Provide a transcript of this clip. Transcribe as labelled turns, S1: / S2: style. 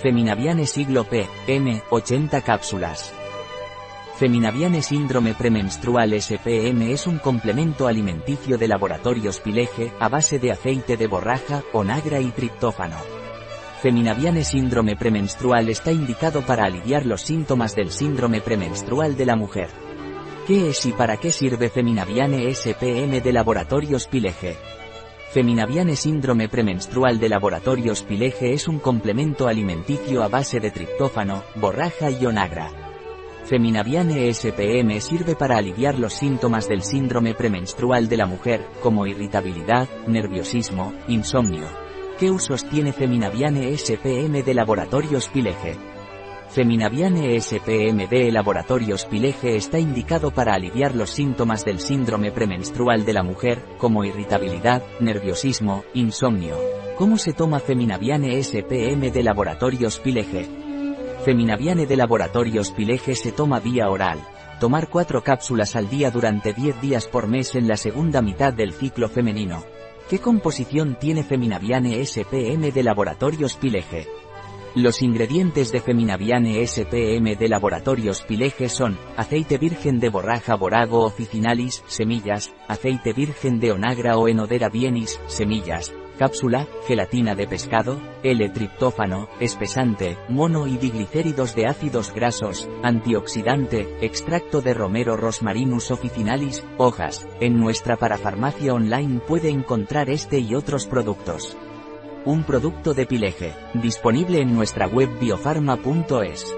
S1: Feminaviane siglo P, M, 80 cápsulas. Feminaviane síndrome premenstrual SPM es un complemento alimenticio de laboratorios Pileje, a base de aceite de borraja, onagra y triptófano. Feminaviane síndrome premenstrual está indicado para aliviar los síntomas del síndrome premenstrual de la mujer. ¿Qué es y para qué sirve Feminaviane SPM de laboratorios Pileje? Feminaviane síndrome premenstrual de laboratorios Pileje es un complemento alimenticio a base de triptófano, borraja y onagra. Feminaviane SPM sirve para aliviar los síntomas del síndrome premenstrual de la mujer, como irritabilidad, nerviosismo, insomnio. ¿Qué usos tiene Feminaviane SPM de laboratorios Pileje? Feminaviane SPM de Laboratorios Pileje está indicado para aliviar los síntomas del síndrome premenstrual de la mujer, como irritabilidad, nerviosismo, insomnio. ¿Cómo se toma Feminaviane SPM de Laboratorios Pileje? Feminaviane de Laboratorios Pileje se toma vía oral. Tomar 4 cápsulas al día durante 10 días por mes en la segunda mitad del ciclo femenino. ¿Qué composición tiene Feminaviane SPM de Laboratorios Pileje? Los ingredientes de Feminaviane SPM de Laboratorios Pileje son, aceite virgen de borraja borago officinalis, semillas, aceite virgen de onagra o enodera bienis, semillas, cápsula, gelatina de pescado, L-triptófano, espesante, mono y diglicéridos de ácidos grasos, antioxidante, extracto de romero rosmarinus officinalis, hojas. En nuestra parafarmacia online puede encontrar este y otros productos. Un producto de Pileje, disponible en nuestra web biofarma.es.